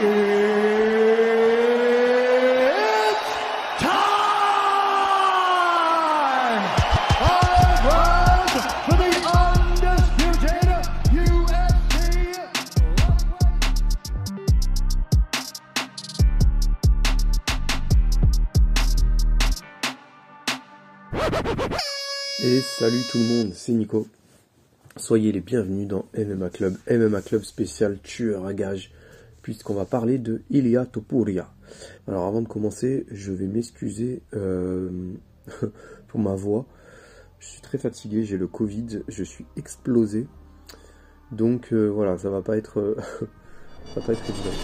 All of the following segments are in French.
Et salut tout le monde, c'est Nico. Soyez les bienvenus dans MMA Club, MMA Club spécial tueur à gage, puisqu'on va parler de Ilia Topuria. Alors avant de commencer, je vais m'excuser euh, pour ma voix. Je suis très fatigué, j'ai le Covid, je suis explosé. Donc euh, voilà, ça va pas être, euh, ça va pas être évident.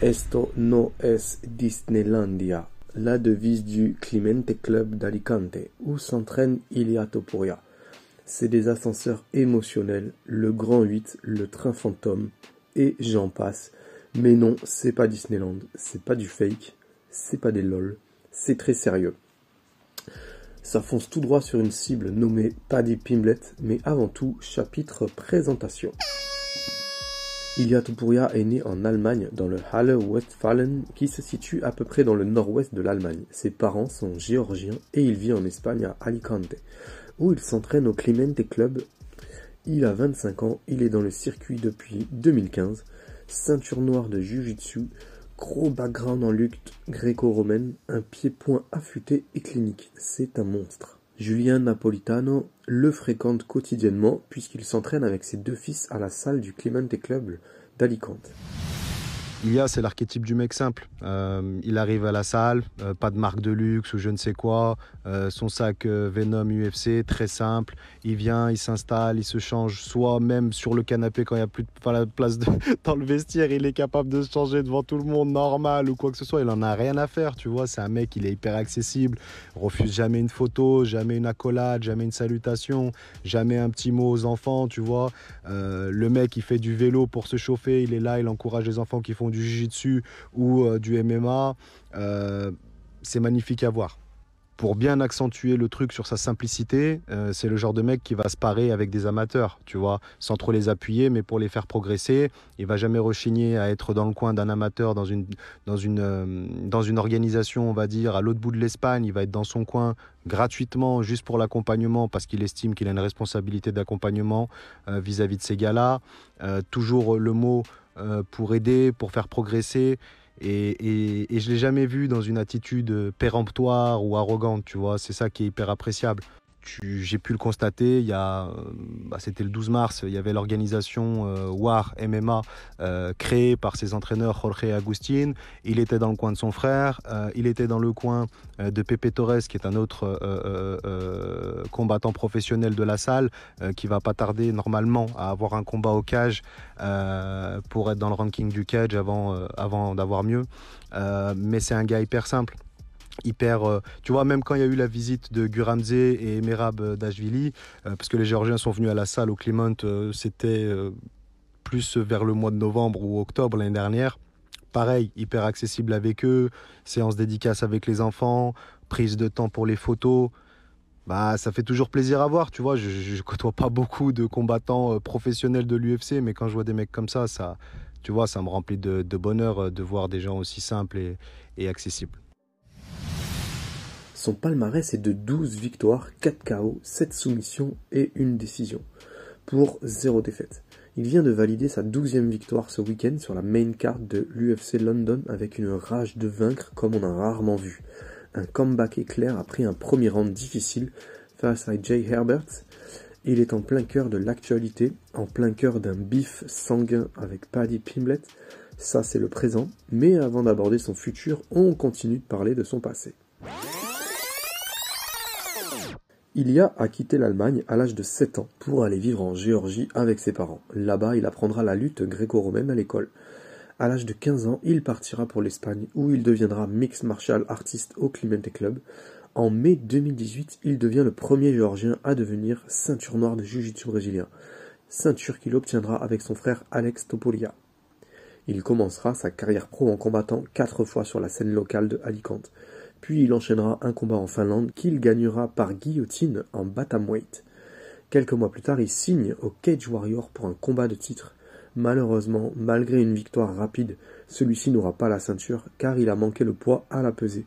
Esto no es Disneylandia, la devise du Clemente Club d'Alicante, où s'entraîne Ilia Topuria. C'est des ascenseurs émotionnels, le Grand 8, le train fantôme, et j'en passe. Mais non, c'est pas Disneyland, c'est pas du fake, c'est pas des lol, c'est très sérieux. Ça fonce tout droit sur une cible nommée Paddy Pimblet, mais avant tout, chapitre présentation. Ilia Topuria est né en Allemagne dans le Halle Westfalen qui se situe à peu près dans le nord-ouest de l'Allemagne. Ses parents sont géorgiens et il vit en Espagne à Alicante où il s'entraîne au Clemente Club. Il a 25 ans, il est dans le circuit depuis 2015, ceinture noire de Jiu-Jitsu, gros background en lutte gréco-romaine, un pied-point affûté et clinique. C'est un monstre. Julien Napolitano le fréquente quotidiennement puisqu'il s'entraîne avec ses deux fils à la salle du Clemente Club d'Alicante. Ilia, c'est l'archétype du mec simple. Euh, il arrive à la salle, euh, pas de marque de luxe ou je ne sais quoi, euh, son sac Venom UFC, très simple. Il vient, il s'installe, il se change, soit même sur le canapé quand il n'y a plus de place dans le vestiaire, il est capable de se changer devant tout le monde normal ou quoi que ce soit. Il en a rien à faire, tu vois. C'est un mec, il est hyper accessible, refuse jamais une photo, jamais une accolade, jamais une salutation, jamais un petit mot aux enfants, tu vois. Le mec, il fait du vélo pour se chauffer, il est là, il encourage les enfants qui font du jiu-jitsu ou euh, du MMA. Euh, c'est magnifique à voir. Pour bien accentuer le truc sur sa simplicité, euh, c'est le genre de mec qui va se parer avec des amateurs, tu vois, sans trop les appuyer, mais pour les faire progresser. Il va jamais rechigner à être dans le coin d'un amateur, dans une, dans une, dans une organisation, on va dire, à l'autre bout de l'Espagne. Il va être dans son coin gratuitement, juste pour l'accompagnement, parce qu'il estime qu'il a une responsabilité d'accompagnement vis-à-vis de ces gars-là. Toujours le mot euh, pour aider, pour faire progresser. Et, et, je l'ai jamais vu dans une attitude péremptoire ou arrogante, tu vois. C'est ça qui est hyper appréciable. J'ai pu le constater, il y a, euh, bah, c'était le 12 mars, il y avait l'organisation euh, WAR MMA euh, créée par ses entraîneurs Jorge Agustin. Il était dans le coin de son frère, il était dans le coin de Pepe Torres, qui est un autre combattant professionnel de la salle, qui va pas tarder normalement à avoir un combat au cage pour être dans le ranking du cage avant, avant d'avoir mieux. Mais c'est un gars hyper simple. Hyper, euh, tu vois, même quand il y a eu la visite de Guramze et Merab euh, Dashvili, euh, parce que les Géorgiens sont venus à la salle au Clement, euh, c'était plus vers le mois de novembre ou octobre l'année dernière. Pareil, hyper accessible avec eux, séance dédicace avec les enfants, prise de temps pour les photos. Bah, ça fait toujours plaisir à voir, tu vois. Je, je, côtoie pas beaucoup de combattants professionnels de l'UFC, mais quand je vois des mecs comme ça, ça, tu vois, ça me remplit de, bonheur de voir des gens aussi simples et accessibles. Son palmarès est de 12 victoires, 4 KO, 7 soumissions et une décision, pour 0 défaite. Il vient de valider sa 12e victoire ce week-end sur la main card de l'UFC London avec une rage de vaincre comme on a rarement vu. Un comeback éclair après un premier round difficile face à Jay Herbert. Il est en plein cœur de l'actualité, en plein cœur d'un bif sanguin avec Paddy Pimblet. Ça, c'est le présent. Mais avant d'aborder son futur, on continue de parler de son passé. Ilia a quitté l'Allemagne à l'âge de 7 ans pour aller vivre en Géorgie avec ses parents. Là-bas, il apprendra la lutte gréco-romaine à l'école. À l'âge de 15 ans, il partira pour l'Espagne où il deviendra mixed martial artist au Clemente Club. En mai 2018, il devient le premier Géorgien à devenir ceinture noire de Jiu-Jitsu brésilien, ceinture qu'il obtiendra avec son frère Alex Topolia. Il commencera sa carrière pro en combattant quatre fois sur la scène locale de Alicante. Puis il enchaînera un combat en Finlande qu'il gagnera par guillotine en bantamweight. Quelques mois plus tard, il signe au Cage Warrior pour un combat de titre. Malheureusement, malgré une victoire rapide, celui-ci n'aura pas la ceinture car il a manqué le poids à la pesée.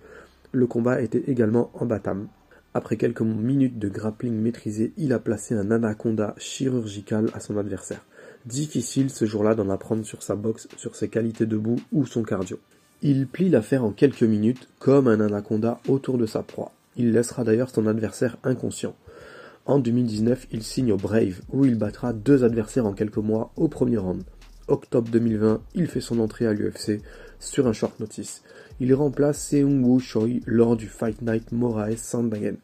Le combat était également imbattable. Après quelques minutes de grappling maîtrisé, il a placé un anaconda chirurgical à son adversaire. Difficile ce jour-là d'en apprendre sur sa boxe, sur ses qualités debout ou son cardio. Il plie l'affaire en quelques minutes, comme un anaconda autour de sa proie. Il laissera d'ailleurs son adversaire inconscient. En 2019, il signe au Brave, où il battra deux adversaires en quelques mois au premier round. Octobre 2020, il fait son entrée à l'UFC sur un short notice. Il remplace Seung Choi lors du Fight Night Moraes Sandhagen.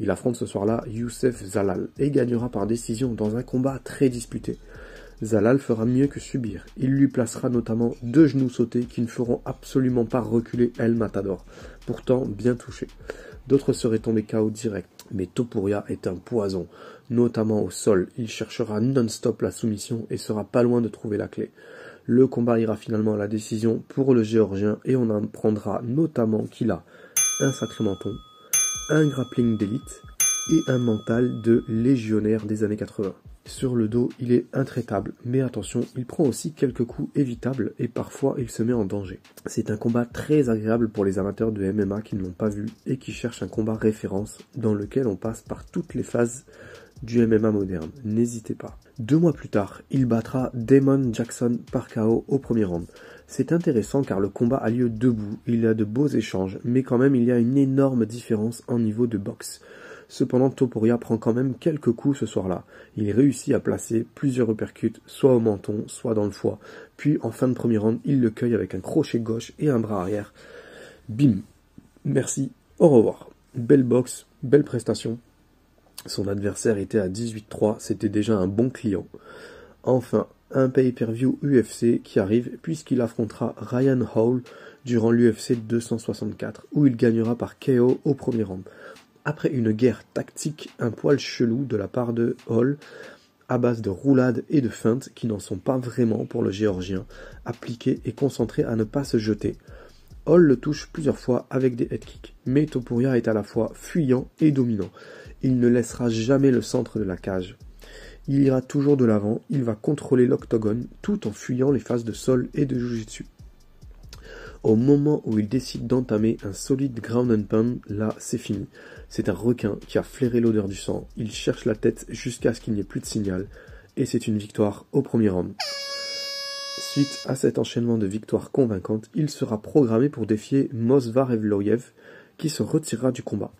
Il affronte ce soir-là Youssef Zalal et gagnera par décision dans un combat très disputé. Zalal fera mieux que subir. Il lui placera notamment deux genoux sautés qui ne feront absolument pas reculer El Matador, pourtant bien touché. D'autres seraient tombés KO direct, mais Topuria est un poison, notamment au sol. Il cherchera non-stop la soumission et sera pas loin de trouver la clé. Le combat ira finalement à la décision pour le Géorgien et on apprendra notamment qu'il a un sacré menton, un grappling d'élite et un mental de légionnaire des années 80. Sur le dos, il est intraitable, mais attention, il prend aussi quelques coups évitables et parfois il se met en danger. C'est un combat très agréable pour les amateurs de MMA qui ne l'ont pas vu et qui cherchent un combat référence dans lequel on passe par toutes les phases du MMA moderne. N'hésitez pas. Deux mois plus tard, il battra Damon Jackson par KO au premier round. C'est intéressant car le combat a lieu debout, il y a de beaux échanges, mais quand même il y a une énorme différence en niveau de boxe. Cependant, Topuria prend quand même quelques coups ce soir-là. Il réussit à placer plusieurs uppercuts, soit au menton, soit dans le foie. Puis, en fin de premier round, il le cueille avec un crochet gauche et un bras arrière. Bim Merci, au revoir. Belle boxe, belle prestation. Son adversaire était à 18-3, c'était déjà un bon client. Enfin, un pay-per-view UFC qui arrive puisqu'il affrontera Ryan Hall durant l'UFC 264 où il gagnera par KO au premier round. Après une guerre tactique un poil chelou de la part de Hall, à base de roulades et de feintes qui n'en sont pas vraiment pour le géorgien, appliqué et concentré à ne pas se jeter. Hall le touche plusieurs fois avec des head kicks, mais Topuria est à la fois fuyant et dominant. Il ne laissera jamais le centre de la cage. Il ira toujours de l'avant, il va contrôler l'octogone tout en fuyant les phases de sol et de jujitsu. Au moment où il décide d'entamer un solide ground and pound, là c'est fini. C'est un requin qui a flairé l'odeur du sang, il cherche la tête jusqu'à ce qu'il n'y ait plus de signal, et c'est une victoire au premier round. Suite à cet enchaînement de victoires convaincantes, il sera programmé pour défier Mosvar Evloyev, qui se retirera du combat.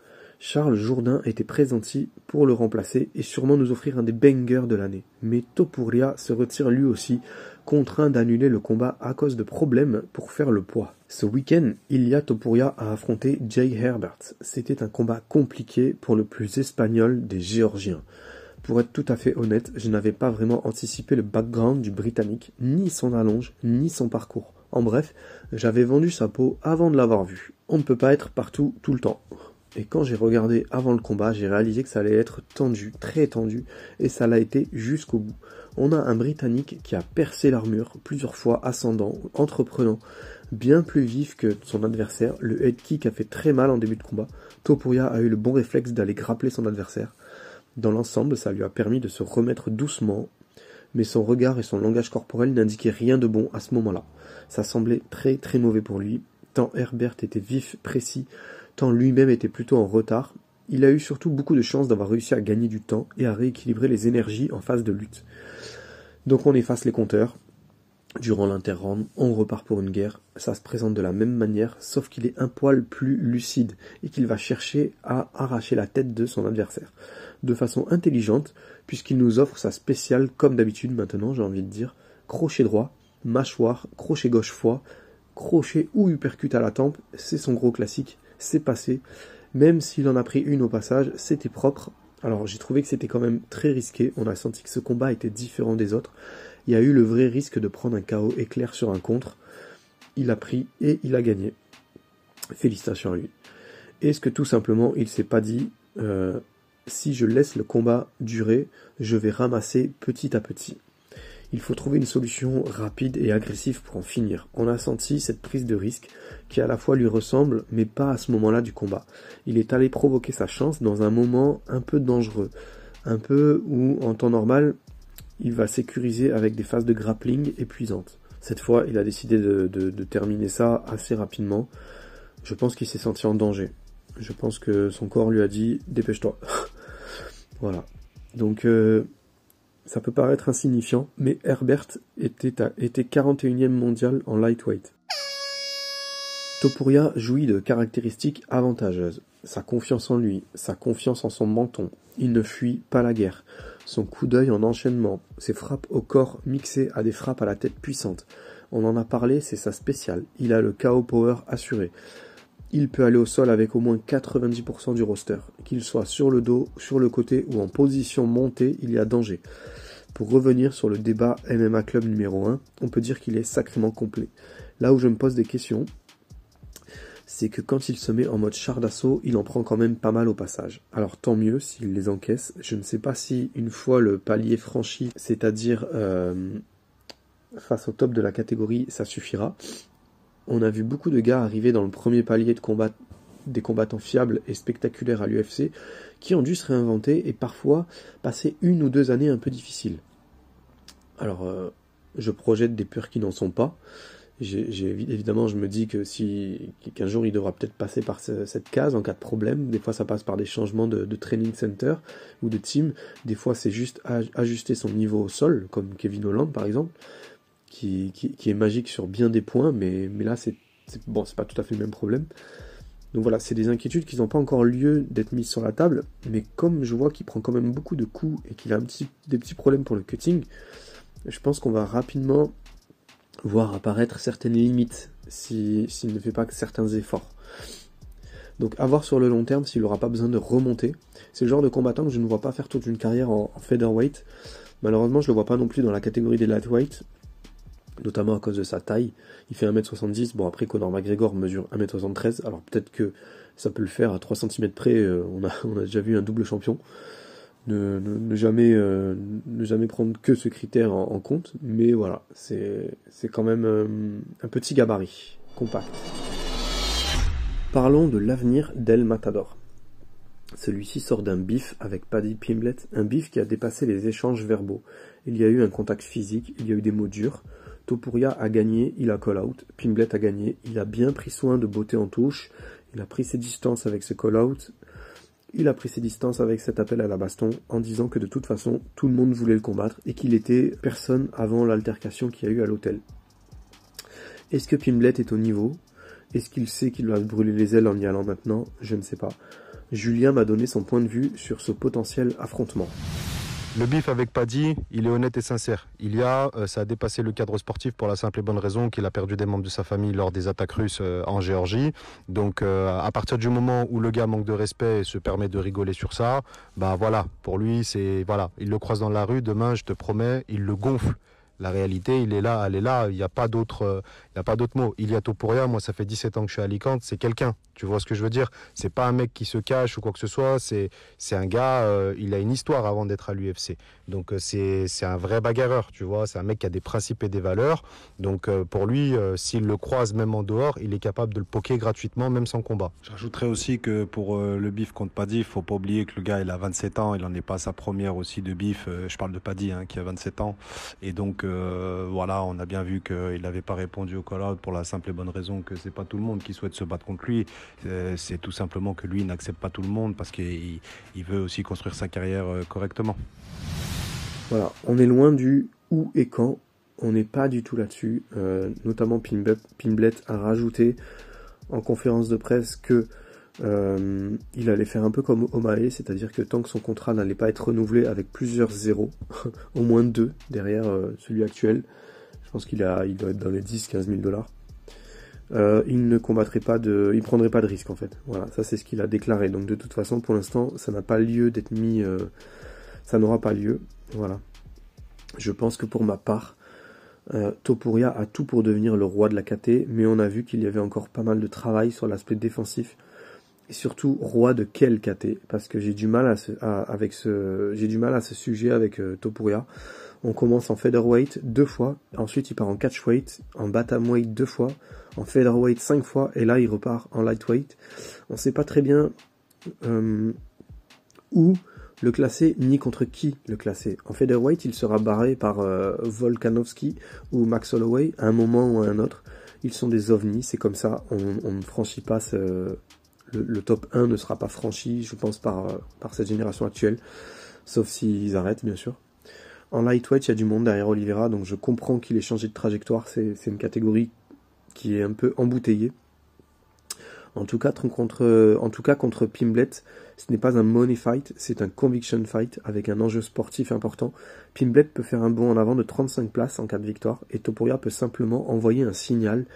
Charles Jourdain était présenti pour le remplacer et sûrement nous offrir un des bangers de l'année. Mais Topuria se retire lui aussi, contraint d'annuler le combat à cause de problèmes pour faire le poids. Ce week-end, Ilya Topuria a affronté Jay Herbert. C'était un combat compliqué pour le plus espagnol des Géorgiens. Pour être tout à fait honnête, je n'avais pas vraiment anticipé le background du Britannique, ni son allonge, ni son parcours. En bref, j'avais vendu sa peau avant de l'avoir vu. On ne peut pas être partout tout le temps. Et quand j'ai regardé avant le combat, j'ai réalisé que ça allait être tendu, très tendu, et ça l'a été jusqu'au bout. On a un Britannique qui a percé l'armure plusieurs fois, ascendant, entreprenant, bien plus vif que son adversaire. Le head kick a fait très mal en début de combat. Topuria a eu le bon réflexe d'aller grappler son adversaire. Dans l'ensemble, ça lui a permis de se remettre doucement, mais son regard et son langage corporel n'indiquaient rien de bon à ce moment-là. Ça semblait très très mauvais pour lui, tant Herbert était vif, précis, tant lui-même était plutôt en retard. Il a eu surtout beaucoup de chance d'avoir réussi à gagner du temps et à rééquilibrer les énergies en phase de lutte. Donc on efface les compteurs. Durant l'interround, on repart pour une guerre. Ça se présente de la même manière, sauf qu'il est un poil plus lucide et qu'il va chercher à arracher la tête de son adversaire. De façon intelligente, puisqu'il nous offre sa spéciale comme d'habitude maintenant, j'ai envie de dire, crochet droit, mâchoire, crochet gauche foie, crochet ou uppercut à la tempe, c'est son gros classique, c'est passé. Même s'il en a pris une au passage, c'était propre. Alors j'ai trouvé que c'était quand même très risqué. On a senti que ce combat était différent des autres. Il y a eu le vrai risque de prendre un KO éclair sur un contre. Il a pris et il a gagné. Félicitations à lui. Est-ce que tout simplement il s'est pas dit euh, si je laisse le combat durer, je vais ramasser petit à petit? Il faut trouver une solution rapide et agressive pour en finir. On a senti cette prise de risque qui à la fois lui ressemble, mais pas à ce moment-là du combat. Il est allé provoquer sa chance dans un moment un peu dangereux, un peu où en temps normal, il va sécuriser avec des phases de grappling épuisantes. Cette fois, il a décidé de, terminer ça assez rapidement. Je pense qu'il s'est senti en danger. Je pense que son corps lui a dit dépêche-toi. voilà. Donc euh, ça peut paraître insignifiant, mais Herbert était, à, était 41e mondial en lightweight. Topuria jouit de caractéristiques avantageuses. Sa confiance en lui, sa confiance en son menton. Il ne fuit pas la guerre. Son coup d'œil en enchaînement, ses frappes au corps mixées à des frappes à la tête puissantes. On en a parlé, c'est sa spéciale. Il a le KO power assuré. Il peut aller au sol avec au moins 90% du roster. Qu'il soit sur le dos, sur le côté ou en position montée, il y a danger. Pour revenir sur le débat MMA Club numéro 1, on peut dire qu'il est sacrément complet. Là où je me pose des questions, c'est que quand il se met en mode char d'assaut, il en prend quand même pas mal au passage. Alors tant mieux s'il les encaisse. Je ne sais pas si une fois le palier franchi, c'est-à-dire euh, face au top de la catégorie, ça suffira. On a vu beaucoup de gars arriver dans le premier palier de combat des combattants fiables et spectaculaires à l'UFC qui ont dû se réinventer et parfois passer une ou deux années un peu difficiles. Alors, euh, je projette des peurs qui n'en sont pas. Évidemment, je me dis que si qu'un jour il devra peut-être passer par ce- cette case en cas de problème. Des fois, ça passe par des changements de, training center ou de team. Des fois, c'est juste aj- ajuster son niveau au sol, comme Kevin Holland par exemple, qui, est magique sur bien des points, mais, là, c'est, bon, pas tout à fait le même problème. Donc voilà, c'est des inquiétudes qui n'ont pas encore lieu d'être mises sur la table, mais comme je vois qu'il prend quand même beaucoup de coups et qu'il a des petits problèmes pour le cutting, je pense qu'on va rapidement voir apparaître certaines limites si- s'il ne fait pas que certains efforts. Donc à voir sur le long terme s'il n'aura pas besoin de remonter. C'est le genre de combattant que je ne vois pas faire toute une carrière en, en featherweight. Malheureusement, je le vois pas non plus dans la catégorie des lightweight, notamment à cause de sa taille. Il fait 1m70, bon après Conor McGregor mesure 1m73, alors peut-être que ça peut le faire à 3 cm près, euh, on, a, déjà vu un double champion. Ne, euh, jamais prendre que ce critère en, compte, mais voilà, c'est quand même euh, un petit gabarit, compact. Parlons de l'avenir d'El Matador. Celui-ci sort d'un bif avec Paddy Pimblet, un bif qui a dépassé les échanges verbaux. Il y a eu un contact physique, il y a eu des mots durs. Topuria a gagné, il a call out. Pimblet a gagné, il a bien pris soin de beauté en touche. Il a pris ses distances avec ce call out. Il a pris ses distances avec cet appel à la baston en disant que de toute façon tout le monde voulait le combattre et qu'il était personne avant l'altercation qu'il y a eu à l'hôtel. Est-ce que Pimblet est au niveau? Est-ce qu'il sait qu'il va brûler les ailes en y allant maintenant? Je ne sais pas. Julien m'a donné son point de vue sur ce potentiel affrontement. Le bif avec Paddy, il est honnête et sincère. Il y a, euh, ça a dépassé le cadre sportif pour la simple et bonne raison qu'il a perdu des membres de sa famille lors des attaques russes euh, en Géorgie. Donc, euh, à partir du moment où le gars manque de respect et se permet de rigoler sur ça, bah voilà, pour lui, c'est voilà, il le croise dans la rue, demain, je te promets, il le gonfle. La réalité, il est là, elle est là, il n'y a pas d'autre, il a pas mot. Il y a Topuria, moi ça fait 17 ans que je suis à Alicante, c'est quelqu'un, tu vois ce que je veux dire C'est pas un mec qui se cache ou quoi que ce soit, c'est un gars, euh, il a une histoire avant d'être à l'UFC. Donc euh, c'est c'est un vrai bagarreur, tu vois, c'est un mec qui a des principes et des valeurs. Donc euh, pour lui, s'il le croise même en dehors, il est capable de le poker gratuitement, même sans combat. Je rajouterais aussi que pour le bif contre Paddy, il faut pas oublier que le gars il a 27 ans, il n'en est pas à sa première aussi de bif. je parle de Paddy hein, qui a 27 ans. Et donc euh, voilà, on a bien vu qu'il n'avait pas répondu au call-out pour la simple et bonne raison que c'est pas tout le monde qui souhaite se battre contre lui. Euh, c'est tout simplement que lui n'accepte pas tout le monde parce qu'il il veut aussi construire sa carrière euh, correctement. Voilà, on est loin du où et quand, on n'est pas du tout là-dessus. Notamment Pimblet a rajouté en conférence de presse que euh, il allait faire un peu comme Omae, c'est-à-dire que tant que son contrat n'allait pas être renouvelé avec plusieurs zéros, au moins deux derrière euh, celui actuel, je pense qu'il a, il doit être dans les 10-15 000 dollars. Euh, il ne combattrait pas de, il prendrait pas de risque en fait. Voilà, ça c'est ce qu'il a déclaré. Donc de toute façon, pour l'instant, ça n'a pas lieu d'être mis, ça n'aura pas lieu. Voilà. Je pense que pour ma part, Topuria a tout pour devenir le roi de la KT, mais on a vu qu'il y avait encore pas mal de travail sur l'aspect défensif et surtout roi de quel KT parce que j'ai du mal à, ce, j'ai du mal à ce sujet avec euh, Topuria. On commence en featherweight deux fois, ensuite il part en catchweight, en bantamweight deux fois, en featherweight cinq fois et là il repart en lightweight. On sait pas très bien euh, où le classer ni contre qui le classer. En featherweight, il sera barré par euh, Volkanovski ou Max Holloway à un moment ou à un autre. Ils sont des ovnis, c'est comme ça. On, ne franchit pas ce, le, top 1 ne sera pas franchi, je pense, par, euh, par cette génération actuelle. Sauf s'ils arrêtent, bien sûr. En lightweight, il y a du monde derrière Oliveira, donc je comprends qu'il ait changé de trajectoire. C'est une catégorie qui est un peu embouteillée. En tout cas, contre, en cas, contre Pimblet, ce n'est pas un money fight, c'est un conviction fight avec un enjeu sportif important. Pimblet peut faire un bond en avant de 35 places en cas de victoire et Topuria peut simplement envoyer un signal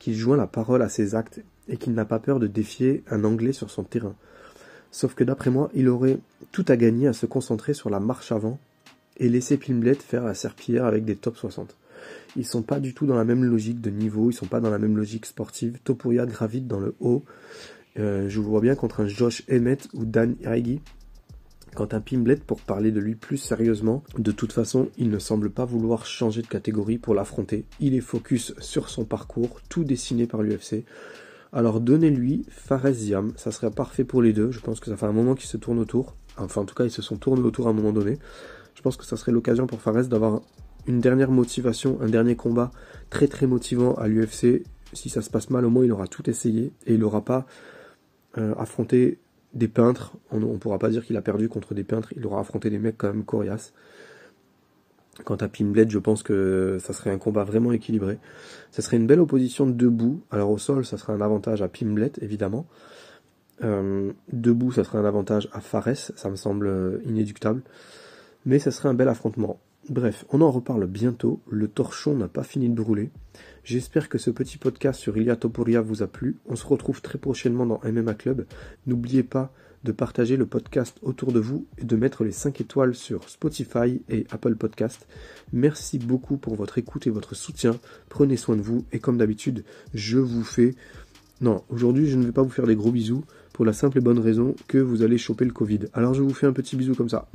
qu'il joint la parole à ses actes et qu'il n'a pas peur de défier un Anglais sur son terrain. Sauf que d'après moi, il aurait tout à gagner à se concentrer sur la marche avant et laisser Pimblet faire la serpillière avec des top 60. Ils sont pas du tout dans la même logique de niveau, ils sont pas dans la même logique sportive. Topuria gravite dans le haut. Euh, je vous vois bien contre un Josh Emmett ou Dan Iraigi. Quant à Pimblet, pour parler de lui plus sérieusement, de toute façon, il ne semble pas vouloir changer de catégorie pour l'affronter. Il est focus sur son parcours, tout dessiné par l'UFC. Alors donnez-lui Fares Ziam, ça serait parfait pour les deux. Je pense que ça fait un moment qu'ils se tournent autour. Enfin, en tout cas, ils se sont tournés autour à un moment donné. Je pense que ça serait l'occasion pour Fares d'avoir une dernière motivation, un dernier combat très très motivant à l'UFC. Si ça se passe mal, au moins il aura tout essayé et il n'aura pas euh, affronté des peintres. On ne pourra pas dire qu'il a perdu contre des peintres. Il aura affronté des mecs quand même coriaces. Quant à Pimblet, je pense que ça serait un combat vraiment équilibré. Ça serait une belle opposition debout. Alors au sol, ça serait un avantage à Pimblet, évidemment. Euh, debout, ça serait un avantage à Fares. Ça me semble euh, inéductable. Mais ça serait un bel affrontement. Bref, on en reparle bientôt, le torchon n'a pas fini de brûler. J'espère que ce petit podcast sur Ilia Topuria vous a plu. On se retrouve très prochainement dans MMA Club. N'oubliez pas de partager le podcast autour de vous et de mettre les 5 étoiles sur Spotify et Apple Podcast. Merci beaucoup pour votre écoute et votre soutien. Prenez soin de vous et comme d'habitude, je vous fais... Non, aujourd'hui je ne vais pas vous faire des gros bisous pour la simple et bonne raison que vous allez choper le Covid. Alors je vous fais un petit bisou comme ça.